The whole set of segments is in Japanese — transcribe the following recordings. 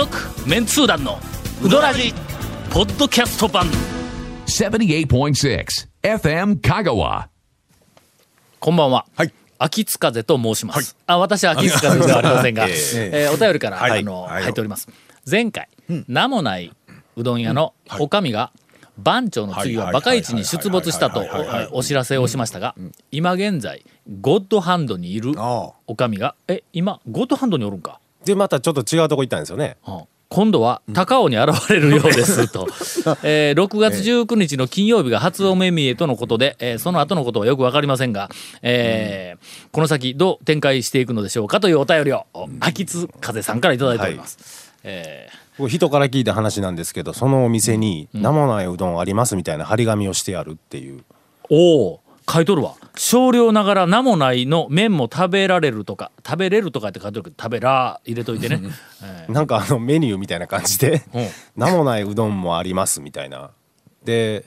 続メンツー団のウドラジポッドキャスト版。78.6 FM Kagawa. こんばんは、はい。秋津風と申します、あ私は秋津風ではありませんが、ええ。ーお便りから、はい。あのはい。入っております。前回、名もないうどん屋のおかみが番長の次ははい。バカ市に出没したとはい。はい。はい。はい。はいおお知らせをしましたが今現在ゴッドハンドにいるおかみがえ今ゴッドハンドにおるんか？でまたちょっと違うとこ行ったんですよね。うん今度は高尾に現れるようですと、えー6月19日の金曜日が初お目見えとのことで、えーその後のことはよくわかりませんが、えーこの先どう展開していくのでしょうかというお便りを秋津風さんからいただいております。えこれ人から聞い。た話なんですけどそのお店に名もないうどんありますみたいな張り紙をしてやるっていうお書いとるわ。少量ながら名もないの麺も食べられるとか。食べれるとかって書いてるけど食べら入れといてね、えなんかあのメニューみたいな感じでうん「名もないうどんもあります」みたいな。で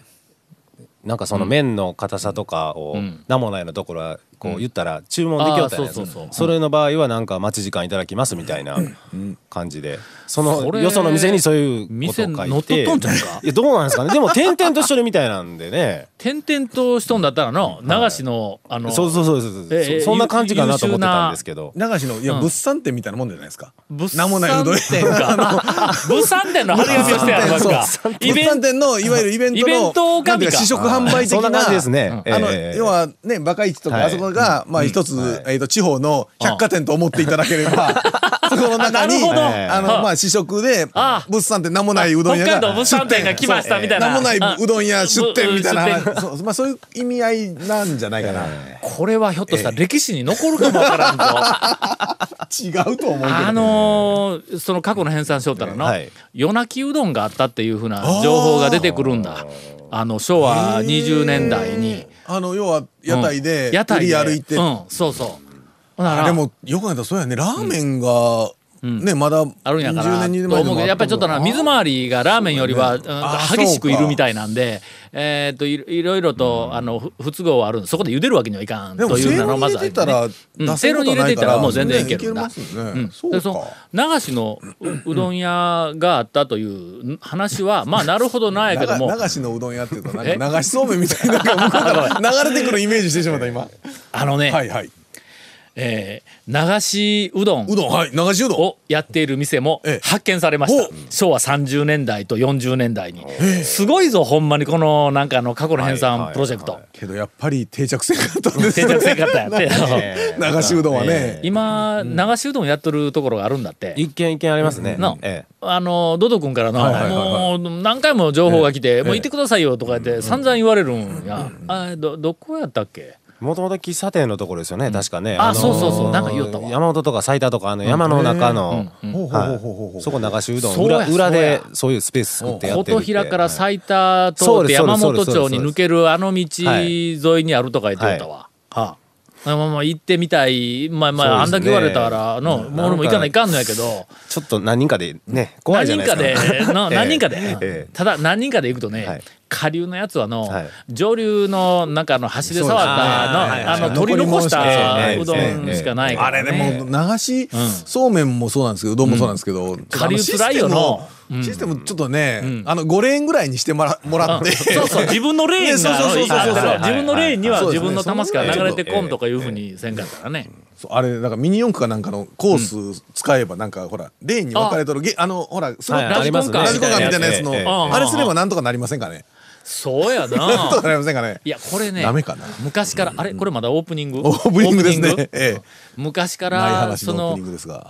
なんかその麺の硬さとかをん。名もないのところはこう言ったら注文できよったんやあーそうそうそれの場合はなんか待ち時間いただきますみたいな感じで。そのよその店にそういうこと書いて。乗っ取っとんちゃうか？いやどうなんですかね？でも点々としてるみたいなんでね。点々としとんだったらの流しの、あのそうそうそうそうそう。ええそそんな感じかなと思ってたんですけど。流しのいや、物産展みたいなもんじゃないですか？物名もないうどん産店か物産店の張り紙をしてあるわけか。そうイベント物産展のいわゆるイベントのイベント試食販売的なそんな感じですね。あの、ええ。要はねバカ市とかはい。あそこが、まあ一つ、えっ、と地方の百貨店と思っていただければ そこの中にあのまあ試食であ物産展名もないうどん屋が北海道物産展が来ましたみたいな。名もないうどん屋出店みたいな。そうまあそういう意味合いなんじゃないかな、これはひょっとしたら歴史に残るかもわからんぞ。違うと思うけど、あのーその過去の編纂しよったらの、はい。夜泣きうどんがあったっていうふうな情報が出てくるんだあの昭和20年代に。あの要は屋台でうん。屋台で。歩いて、うん。そうそう。でもよく考えたらそうやね。ラーメンが、ねまだあるんやから。20年と思うけどやっぱりちょっとな水回りがラーメンよりは、激しくいるみたいなんでえーっといろいろとあのふ不都合はあるんでそこで茹でるわけにはいかんというのがまず入れてたらうん。出せいろに入れていたらもう全然いけるん。だでその流しのううどん屋があったという話はまあなるほどなんやけども。流しのうどん屋っていうとなんえ？か流しそうめんみたいな 流れてくるイメージしてしまった今。あのね、はいはいえー流しうどん。うどんはい流しうどん。をやっている店もええ。発見されました。昭和30年代と40年代に。すごいぞほんまにこのなんかあの過去の編纂プロジェクト。けどやっぱり定着せんかったんです定着せんかったんやって。流しうどんはね。今流しうどんやっとるところがあるんだって。一軒一軒ありますね。のええ。あのドド君からのはいはいはいはい。もう何回も情報が来て「もう行ってくださいよ」とか言って散々言われるんや。あどどこやったっけ？もともと喫茶店のところですよね、確かね。あそうそうそう。なんか言おったわ山本とか埼玉とか、あの山の中の、そこ流しうどん。裏裏でそういうスペース作ってやってる琴平から埼玉通って山本町に抜けるあの道沿いにあるとか言って言ったわ。はあ。まあまあ行ってみたい。まあまああんだけ言われたらの俺も行かないかんのやけど。ちょっと何人かでね、怖い何じゃない人かですか。での何人かで。ええ。ただ何人かで行くとね、はい下流のやつはの、はい。上流のなんかあの端で触ったの,、あのはい。取り残したうどんしかないから、あれね、でも流しそうめんもそうなんですけどうどんもそうなんですけど下流つらいよのシステムをシステムちょっとねあの5レーンぐらいにしてもらもらってそうそう自分のレーンねそうそうそうそうが自分のレーンにははい自分の玉しか流れてこんそうとかいうふうにせんかったらね。そうあれなんかミニ四駆かなんかのコース使えばなんかほらレーンに分かれとるげあのほらスロットありますねラジコンカーみたいなやつのあれすればなんとかなりませんかねそうやな。なりませんかね。いやこれねダメかな。昔からあれこれまだオープニング？オープニングですね。ええ。昔から話その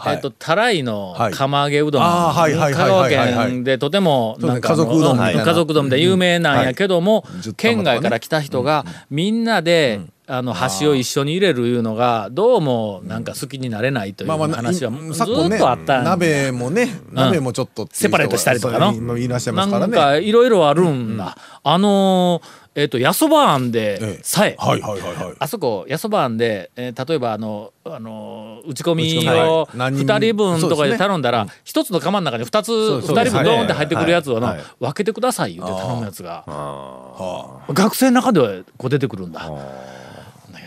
えっとたらいのはい。釜揚げうどん。あーはいはいはい香川県でとても家族うどん家族うどんで有名なんやけども県外から来た人がみんなであの箸を一緒に入れるいうのがどうもなんか好きになれないという話はずっとあったんや鍋もね鍋もちょっとう人がセパレートしたりとかの。いらっしゃいまなんすからね。かいろいろあるんだ。あのーえっ、とやそば庵えでえさえ、はいはいはいはい。あそこやそば庵で、えー例えばあのあのー打ち込みをはい。何人2人分とかで頼んだら一つの釜の中に2つうそう2人分ドーンって入ってくるやつをのはい。はい分けてください言って頼むやつが。は学生の中ではこう出てくるんだ。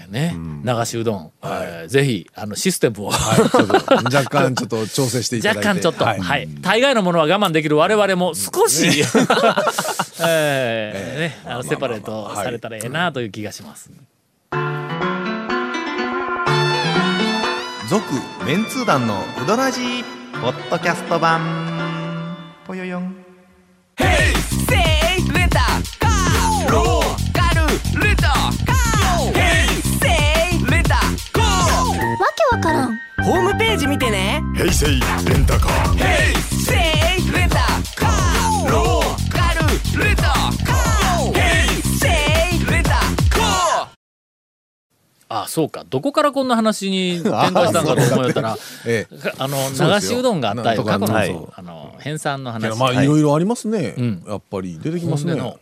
ね、流しうどん、えーぜひあのシステムを、はい。若干ちょっと調整していただいて。若干ちょっと、ははい。い大概のものは我慢できる我々も少し、えーね、あのセパレートされたらええなという気がします。続メンツー団のウドラジーポッドキャスト版けわからん。ホームページ見てね。平成レンタカー。せいレンタカー。ローカルレンタカー。ヘイセイレンタカー。あそうか。どこからこんな話に展開したんかと 思いよったらええ。あの流しうどんがあったよ。過去の,、はい。あの編纂の話。まあい。ろいろありますね、ん。やっぱり出てきますね。あ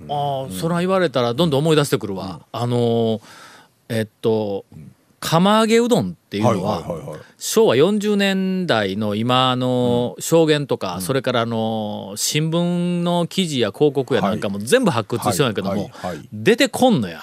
あそら言われたらどんどん思い出してくるわ、あのーえっと釜揚げうどんっていうのは,、昭和40年代の今の証言とか、それからあの新聞の記事や広告やなんかも全部発掘してるんやけども、出てこんのや。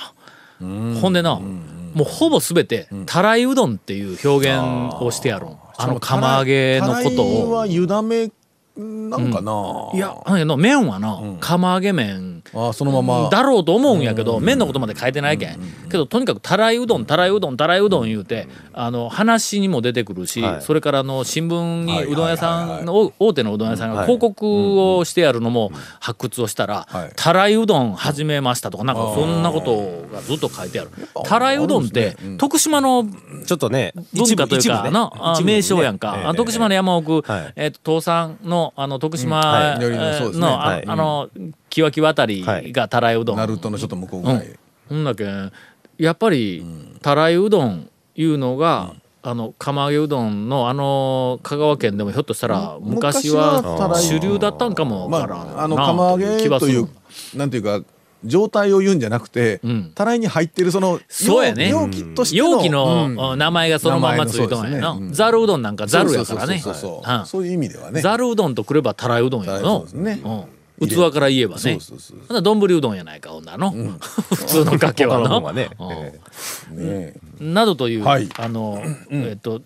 ほんでな、もうほぼ全てたらいうどんっていう表現をしてやるんあの釜揚げのことを。は湯だめなんかな、いやなんやけど麺はな、釜揚げ麺あそのまま。だろうと思うんやけど、麺のことまで書いてないけん、けどとにかくたらいうどんたらいうどんたらいうどん言うてあの話にも出てくるし、はい。それからあの新聞にはい。うどん屋さん大手のうどん屋さんが広告をしてやるのも発掘をしたらはい「たらいうどん始めました」とかなんかそんなことがずっと書いてある。たらいうどんって徳島のちょっとね文化というかな、名称やんか、徳島の山奥、はい。えっと東山のあの徳島、のあ,、の木脇渡りがたらいうどん、ナルトのちょっと向こうぐらい、ほんだけんやっぱりたらいうどんいうのが、あの釜揚げうどんのあの香川県でもひょっとしたら昔は主流だったんかもわからまあ、あの釜揚げというなんていうか状態を言うんじゃなくて、ん。たらいに入ってるそのそうやね。容器としての容器の、うん。名前がそのまんまついとんやな。ざるうどんなん。かざるやからね。はいそういう意味ではね。ざるうどんとくればたらいうどんやそうのですね。うん、器から言えばね。そうそうそうほんなら丼うどんやないかほんならの、普通のかけはの他の分はね。うん。えねなどという、はい。あの、えっと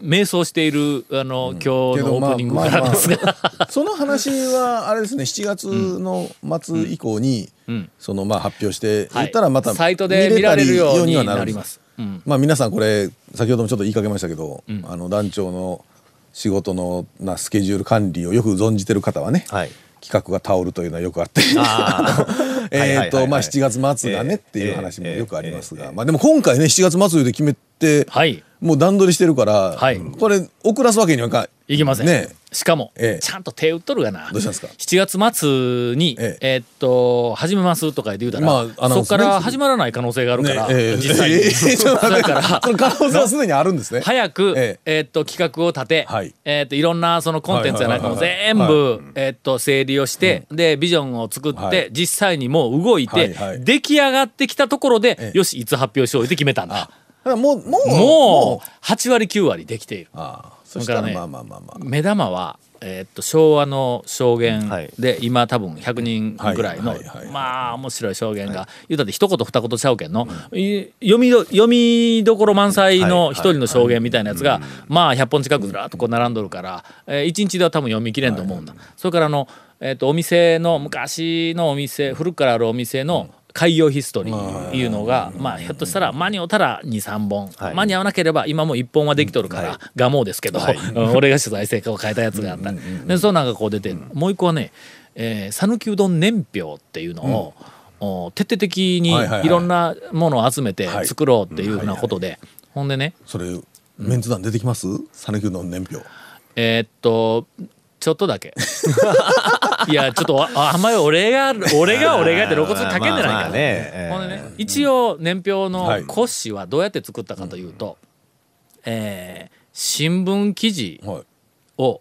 迷走しているあの、今日のけどオープニングからですが、その話はあれですね7月の末以降に、ん。そのまあ発表してはい言ったらまたサイトで見られるようにはなるんです。ります。うん。まあ皆さんこれ先ほどもちょっと言いかけましたけど、あの団長の仕事のなスケジュール管理をよく存じてる方はね、はい企画が倒るというのはよくあって。えっとまあ7月末だねっていう話もええよくありますええがまあでも今回ね7月末で決めてはい、もう段取りしてるからはい。これ遅らすわけにはいかん。いきません。ねしかも、ええ。ちゃんと手打っとるがな。どうしたんですか？7月末に、ええ。ーっと、始めますとか言うたら、まあアナウンスね。そこから始まらない可能性があるから、ねええ実際に。ええちょっとそ待って。れから、その可能性はすでにあるんですね。早く、ええ。ーっと企画を立て、はい。えーっといろんなそのコンテンツやなんかもはいはいえーっと整理をして、でビジョンを作って、はい。実際にもう動いて、はいはい。出来上がってきたところで、ええ。よしいつ発表しようって決めたんだ。もうもうもう8割9割できている。ああ。そしたらだからねまあまあまあまあ。目玉は、えーっと昭和の証言はい。で、今多分100人ぐらいの、まあ面白い証言が、言うたって一言二言ちゃうけんの、い読みど読みどころ満載の一人の証言みたいなやつが、まあ100本近くずらっとこう並んどるから、えー、1日では多分読み切れんと思うんだ。それからあの、えーっとお店の昔のお店古くからあるお店の開業ヒストリーいうのが、まあ、ひょっとしたら間に合うたら23本、はい。間に合わなければ今も1本はできとるから、ガモですけど、うん俺が取材成果を変えたやつがあった、でそうなんかこう出てもう一個はね讃岐、讃岐うどん年表っていうのを、お徹底的にはいはいはい。いろんなものを集めてはい。作ろうっていうふうなことで、ほんでね。それメンツ団出てきます？讃岐うどん年表。えーっとちょっとだけ。いやちょっとああんまり俺が俺が俺がって露骨にかけんでないから、まあまあねええほんでね一応年表のはい骨子はどうやって作ったかというと、えー新聞記事はい。を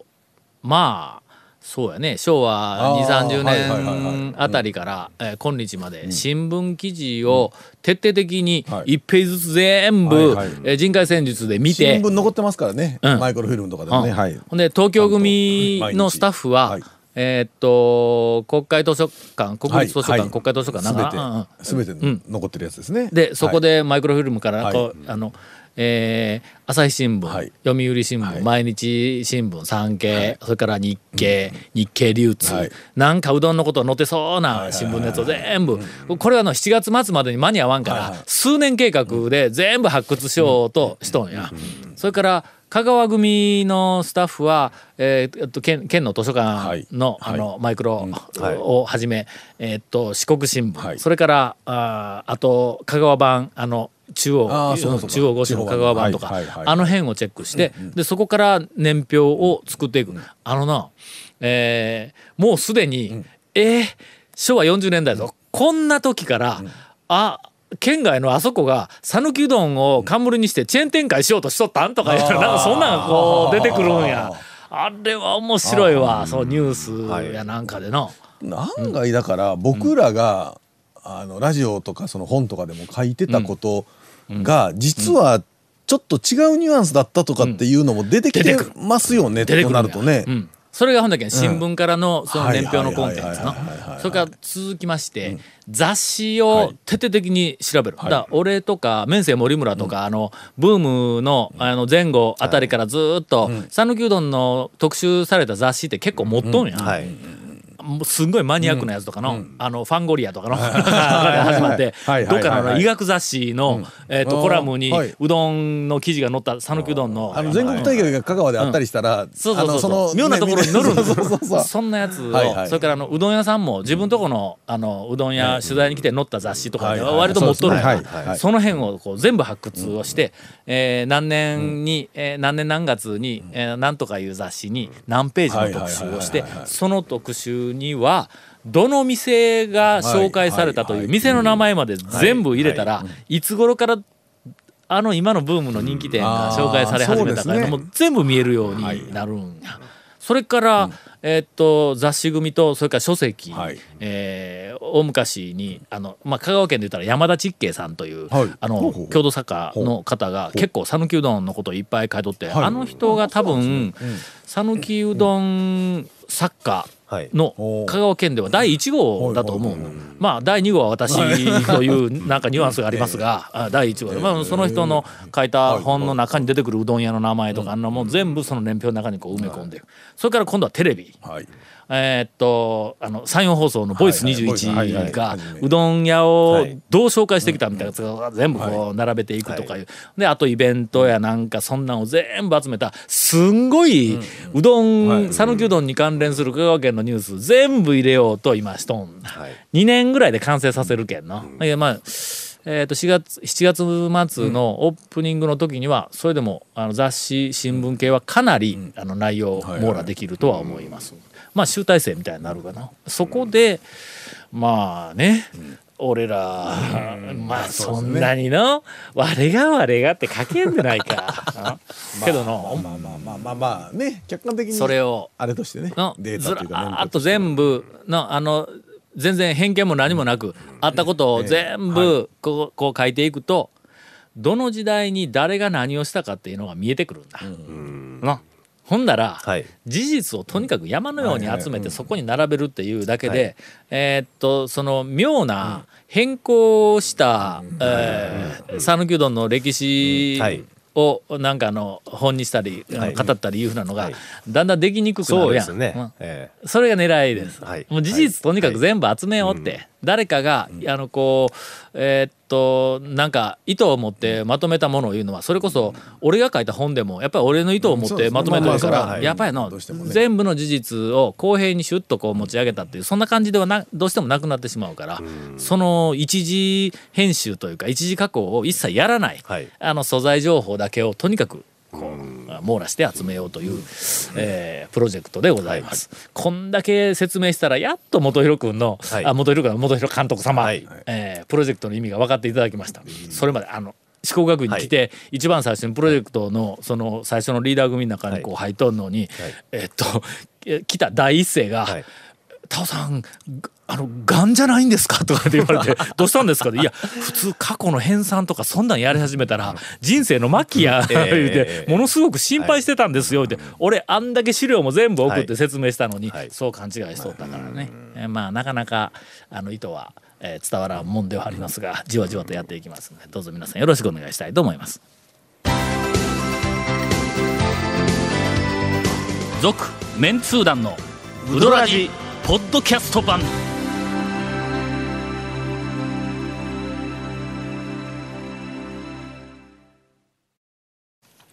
まあそうやね。昭和2 3 0あーはいはいはいはい。年あたりから、えー今日まで新聞記事を徹底的にはい。1ページずつ全部、えー人海戦術で見て。新聞残ってますからね、うん。マイクロフィルムとかでもね、うんはい。ほんで東京組のスタッフは、はい。えーっと国会図書館国立図書館、はい。国会図書館な。んかうんうんすべて残ってるやつですね。でそこはい。でマイクロフィルムからこう、はい。あの、えー朝日新聞、はい。読売新聞、はい。毎日新聞産経、それから日経、日経流通、はい。なんかうどんのこと載ってそうな新聞のやつを全部、これはあの7月末までに間に合わんから、はいはい。数年計画で全部発掘しようとしとんや。それから香川組のスタッフは、えーえっと、県県の図書館の,、はい。あのマイクロはい。をはじめ、えーっと四国新聞、はい。それからあーあと香川版あの中央中央五市の香川版とか、はいはいはい。あの辺をチェックして、でそこから年表を作っていく、あのな、えーもうすでに、えー昭和40年代ぞ、こんな時から、あ県外のあそこが讃岐うどんを冠にしてチェーン展開しようとしとったんとか言ったらなんかそんなんがこう出てくるんや。あれは面白いわ、そうニュースやなんかでの。案外だから僕らが、あのラジオとかその本とかでも書いてたことが実はちょっと違うニュアンスだったとかっていうのも出てきてますよね、と出てなるとね。うんそれがほんだけん新聞からのそのはい年表のコンテンツの。それから続きまして雑誌を徹底的に調べる、だ俺とか面生森村とか、あのブームのあの前後あたりからずーっと讃岐うどんの特集された雑誌って結構持っとんや、すんごいマニアックなやつとかの、あのファンゴリアとかのから始まってどっかの医学雑誌の、えー、とコラムにはい。うどんの記事が載った讃岐うどんのあの全国大会が香川であったりしたら、そうそうそう妙なところに乗るんですそんなやつを、それからあのうどん屋さんも自分とこのあのうどん屋取材に来て載った雑誌とか割と持っとるん。やその辺をこう全部発掘をして、えー何年に、えー何年何月に、えーなんとかいう雑誌に何ページの特集をしてその特集にはどの店が紹介されたという店の名前まで全部入れたらいつ頃からあの今のブームの人気店が紹介され始めたかいう全部見えるようになるんや。それから、えーっと雑誌組とそれから書籍、はい。えー大昔にあの、まあ、香川県で言ったら山田ちっけいさんという、はい。あの郷土作家の方が結構讃岐うどんのことをいっぱい書いとって、はい。あの人が多分讃岐、うどん作家はい。の香川県では第1号だと思う、まあ第2号は私というなんかニュアンスがありますが、あ第1号で、まあ、その人の書いた本の中に出てくるうどん屋の名前とかあんなもん全部その年表の中にこう埋め込んで。るそれから今度はテレビ。はいえーっとあの山陽放送の「ボイスはいはい。はいはい。21がうどん屋はをいどう紹介してきたみたいなやつが全部こう並べていくとかいう。であとイベントやなんかそんなんを全部集めたすんごいうどん讃岐うどんに関連する香川県のニュース全部入れようと今しとん。はい。2年ぐらいで完成させるけんの。いやまあえー、と4月7月末のオープニングの時にはそれでもあの雑誌新聞系はかなりあの内容を網羅できるとは思います。まあ集大成みたいになるかな。そこでまあね、俺ら、まあそんなにの我が我がって書けんでないか。けどの、まあまあまあまあまあね客観的にそれをあれとしてねデータというからーっと全部のあの全然偏見も何もなくあったことを全部こうこう書いていくとどの時代に誰が何をしたかっていうのが見えてくるんだ。な。ほんなら、はい。事実をとにかく山のように集めてそこに並べるっていうだけで、えーっとその妙な変更したえー讃岐うどんの歴史はいをなんかあの本にしたり、はい。語ったりいうふうなのが、はい。だんだんできにくくなそうるやん。ですね。うん。ええ。それが狙いです。はい。もう事実とにかく全部集めようって、誰かが、あのこうえーっとなんか意図を持ってまとめたものを言うのはそれこそ俺が書いた本でもやっぱり俺の意図を持ってまとめてるから、やっぱりの、全部の事実を公平にシュッとこう持ち上げたっていうそんな感じではなどうしてもなくなってしまうから、その一時編集というか一時加工を一切やらない、はい。あの素材情報だけをとにかくこう網羅して集めようという、えープロジェクトでございます。こんだけ説明したらやっと元弘君の、はい。あ元弘君の元弘監督様、はい。えープロジェクトの意味が分かっていただきました。それまであの四国学院に来て、一番最初にプロジェクトのその最初のリーダー組の中にこう入っとんのに、えっとえ 来た第一声が、はい。タオさんあの、がんじゃないんですか？とかって言われて、どうしたんですか？っていや、普通過去の編纂とかそんなんやり始めたら、人生の末期や、言うて、ものすごく心配してたんですよ、って。俺、あんだけ資料も全部送って説明したのに、そう勘違いしとったからね。えまあ、なかなか、あの、意図は、えー伝わらんもんではありますが、じわじわとやっていきますので、どうぞ皆さんよろしくお願いしたいと思います。続メンツー団のウドラジポッドキャスト版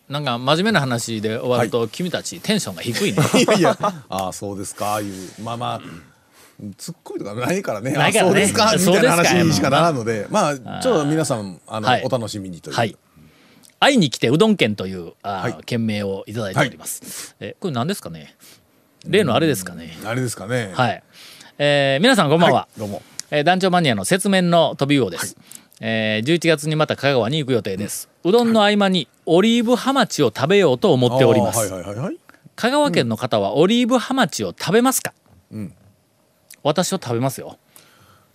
なんか真面目な話で終わると、君たちテンションが低いね。いやああそうですかいうまあまあツッコミとかないからね。ないからね。あそうですかみたいなですか話しかならんのでまあちょっと皆さんあの、はい。お楽しみにという、はい。会いに来てうどん県というあー、はい。県名をいただいております、えこれ何ですかね？例のあれですかね？あれですかね。はい、えー皆さんこんばんは、はいどうも。えー団長マニアの雪面の飛び魚です、えー11月にまた香川に行く予定です、うどんの合間にオリーブハマチを食べようと思っております、はい。はいはいはい香川県の方はオリーブハマチを食べますか、ん。私は食べますよ。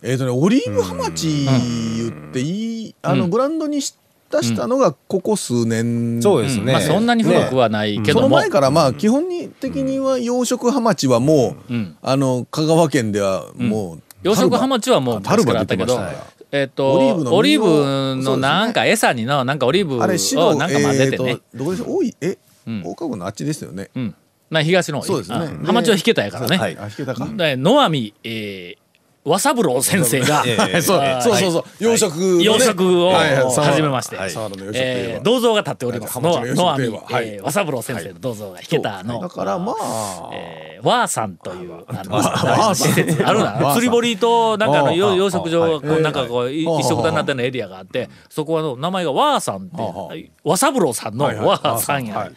えっ、とねオリーブハマチ言っていい、あのブランドにし出したのがここ数年、そうですね、まあ、そんなに古くはないけそのども、前からまあ基本的には養殖ハマチはもう、ん。あの香川県ではもう、養殖ハマチはもうタルバ昔からあったけど出てましたからえっ、とオリーブのなんか餌にのなんかオリーブをなんか混ぜてね、どこでしょう？多いえ、ん。大川郡のあっちですよね、うん。まあ東の方そうですね。あでハマチは引けたやからね、はい。あ引けたか、で野網、えー、和三郎先生が、ええ そうそうそうそう、養殖のね、養殖をはいはい。始めまして、はい。えー銅像が立っておりますはい。のの養殖といえばはい。えー和三郎先生の銅像が引けたの、だからまあ、えー、ワーさんというあのあるな。釣り堀となんかあのあ養殖場がこはい。うなんかこうい。はい。一緒くたになったようなエリアがあってそこはの名前がワーさんってはあ和三郎さんのはいはい。ワーさんや、はい。うん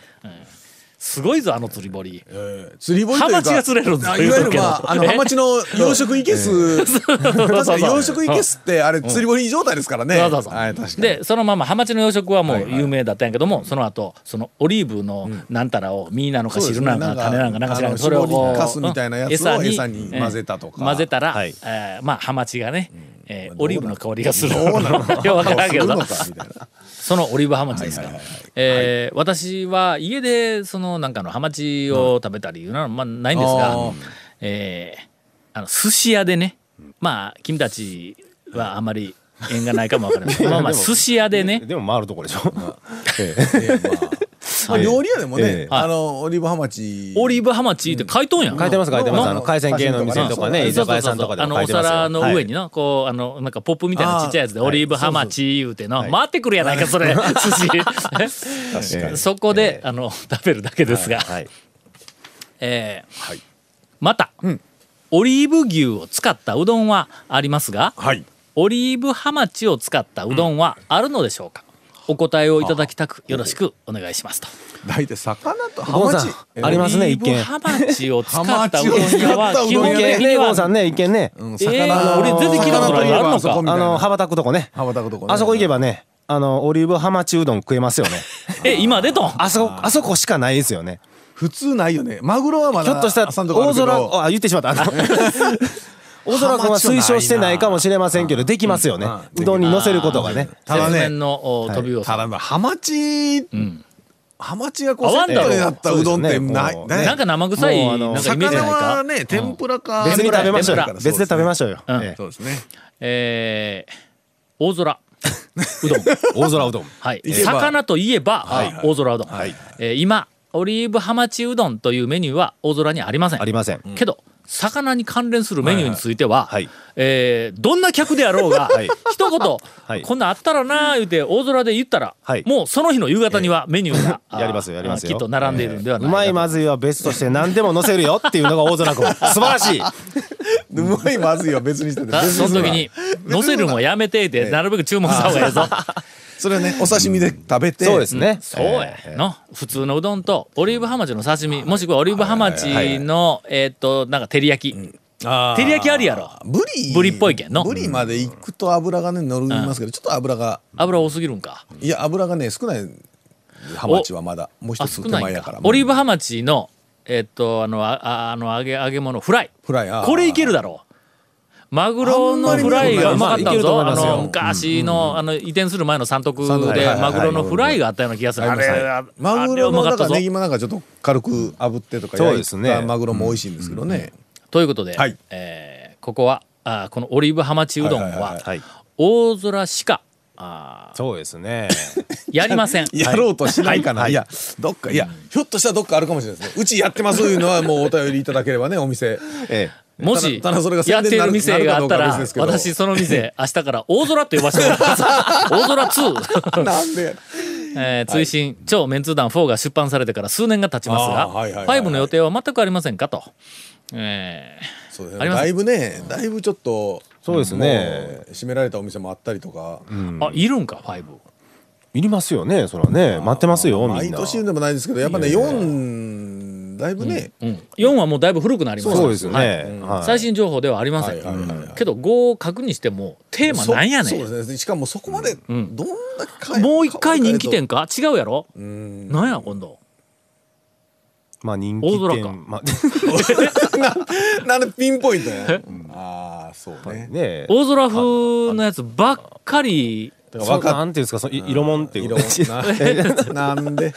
すごいぞあの釣り堀。えー釣り堀ハマチが釣れるんですいわゆるまああのハマチの養殖いけす、確かに養殖いけすってあれ釣り堀状態ですからね、そうそうそう。はいでそのままハマチの養殖はもう有名だったんやけども、その後そのオリーブのなんたらを実なのか汁なのか種なのかなんか知らんけそれをこう絞りかすみたいなやつをうん餌に混ぜたとか。えー混ぜたら、はい。えーまあハマチがね、えーまあオリーブの香りがする。どうなの？ようわからんけど。そのオリーブハマチですか？はえー私は家でそのなんかのハマチを食べたりいうのはまあないんですが、あー。えーあの寿司屋でね、まあ君たちはあまり縁がないかもわからない。まあまあ寿司屋でね、でも回るとこでしょ、え。えーまあまあ料理屋でもね、ええ。あのオリーブハマチ。オリーブハマチって書いとんやん。書いてます書いてますうんあの海鮮系の店とかねうん居酒屋さんとかであのおも書いてますよ。皿の上にはいな、こうあのなんかポップみたいなちっちゃいやつでオリーブハマチ言うての、回ってくるやないかそれ。寿司。そこで、あの食べるだけですが、はい。えーはい。また、オリーブ牛を使ったうどんはありますが、はい。オリーブハマチを使ったうどんはあるのでしょうか、お答えをいただきたくよろしくお願いしますと。大体魚とハマチ。んありますね一見。ハマチを使ったうどん屋は基本的にはさんね一見ね。うんえー俺全然聞いたことないあるのか？あの羽ばたくとこね。羽ばたくとこね。あそこ行けばねあのオリーブハマチうどん食えますよね。え今でとん？あそこあそこしかないですよね。普通ないよね。マグロはまだひょっとしたら大空あ言ってしまった あの大空君は推奨してないかもしれませんけどできますよね。うんうどんに乗せることがね。ただね。のお飛びをただまあハマチん。ハマチがこうセットになったうどんってないなんか生臭いなんかイメージ魚ないか？はね天ぷらか。別に食べましょうよ。別で食べましょうよ。そうですね。えー大空。うどん。大空うどん。はい、魚といえば、大空うどん、はい。えー今オリーブハマチうどんというメニューは大空にありません。ありません。けど魚に関連するメニューについては、はいはい。えーどんな客であろうが、はい。一言、はい。こんなんあったらなあ言うて大空で言ったら、はい。もうその日の夕方にはメニューが、あ ーやりますよやりますよ。きっと並んでいるんではないかと。うまいまずいは別として何でも乗せるよっていうのが大空君。素晴らしい。うまいまずいは別にしてその時に乗せるんはやめていてなるべく注文した方がええぞそれはねお刺身で食べて。そうですね。そうや。の普通のうどんとオリーブハマチの刺身もしくはオリーブハマチのえーっとなんか照り焼き。照り焼きありやろ。ブリ。ブリっぽいけんの。ブリまで行くと油がね乗りますけどちょっと油が。油多すぎるんか。いや油がね少ないハマチはまだ。もうあ一つ手少ないんか。前やからオリーブハマチのえーっとあのあああの揚げ揚げ物フライ。フライ。これいけるだろうマグロのフライがうまかったぞ。あの、昔の、あの、移転する前の三徳で、マグロのフライがあったような気がする。あれ、あマグロのだから。ネギもなんかちょっと軽く炙ってとかそうですね。たマグロも美味しいんですけどね。ということで、はい。えーここは、あこのオリーブハマチうどんは大空しか、あそうですね。やりません。やろうとしないかな、はい。い、やどっかいやひょっとしたらどっかあるかもしれないですね。うちやってますいうのはもうお便りいただければねお店。えもし、やってる店があったら私その店、明日から大空って呼ばせてもらいます。大空2。なんでえー追伸、超メンツー団4が出版されてから数年が経ちますが、はいはいはいはい。5の予定は全くありませんかと。えそうます。ねだいぶねだいぶちょっとそうですね。閉められたお店もあったりとか、ーあ、いるんか、5。いりますよねそらね。待ってますよみんな。毎年でもないですけどやっぱね4だいぶね、うん。4はもうだいぶ古くなりました。そうですね。はい。最新情報ではありません。はいはいけど5を確認してもテーマなんやねん。そそうですね。しかもそこまでどん。ん。だけ変えもう一回人気店か？違うやろ？うん。なんや今度。まあ人気大空か。店 まなんでピンポイントね、ああそうね。ね大空風のやつばっかり、分かっなんていうんですかそのい色もんっていう色ななんで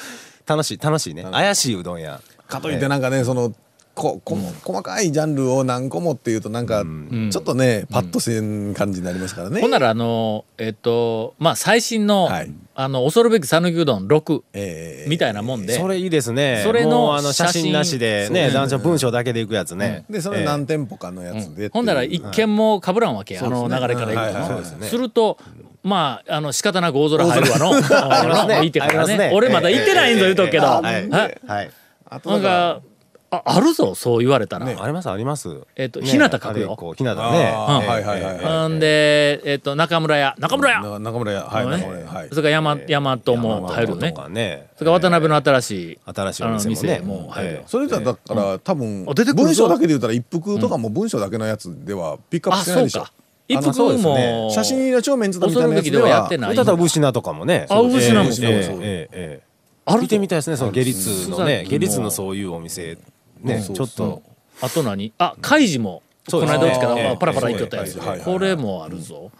楽しい楽しいね怪しいうどん屋かといってなんかねそのここ細かいジャンルを何個もっていうとなんかちょっとねパッとせん感じになりますからね。ほんならあのえっとまあ最新の、はい。あの恐るべき讃岐うどん6えーみたいなもんで、それいいですね。それのあの写真なしでね男女文章だけでいくやつね。でそれ何店舗かのやつでほんなら一見もかぶらんわけ、あのそうですね。流れからい。くと、ね。するとまああの仕方なく大空入るわの。あのねいいってからね。俺まだ行ってないんぞ言うとくけど、はいえはいなんあとだかああるぞそう言われたら、ありますあります。えっとね日向書くよ。あれこう日向ね。はいはいはいええはんで、えっと中村屋。中村屋、な中村屋。はい村屋。はい。それから山大和も入るよね。とかね。それから渡辺の新しい新しいお店もね。店も入るよ。ええそれじゃだから多分あ出てくるぞ。文章だけで言ったら一服とかも文章だけのやつではピックアッあプしてないでしょ。か。一服も、ね。写真入りの超メンツだみたいなやつで恐るべきではやはってない歌ったら牛名とかもね。あ牛名もええそうええええええある見てみたいですねその下律のね下律のそういうお店。ねちょっと。あと何？あカイジもこの間うちからええ。パラパラ行きよったやつ。はいはいはいこれもあるぞ。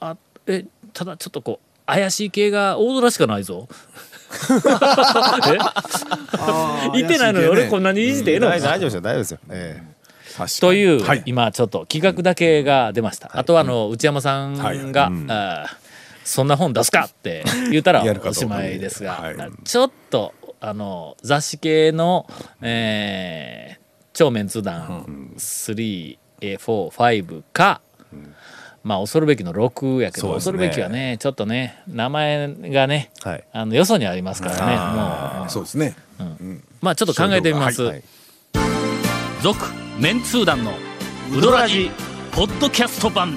あえただちょっとこう怪しい系が大空しかないぞ。え？行ってないのに俺こんなにいじってええの大大丈夫ですよ大丈夫ですよ。ええ。という、はい。今ちょっと企画だけが出ました、あとはあの内山さんが、はい。あーそんな本出すかって言ったら おしまいですが、はい。ちょっとあの雑誌系の、えー、超メンツ団345か、まあ恐るべきの6やけど、ね。恐るべきはねちょっとね名前がねはい。あのよそにありますからね。もうそうですね。まあちょっと考えてみます。はい。続、メンツー団のウドラジポッドキャスト版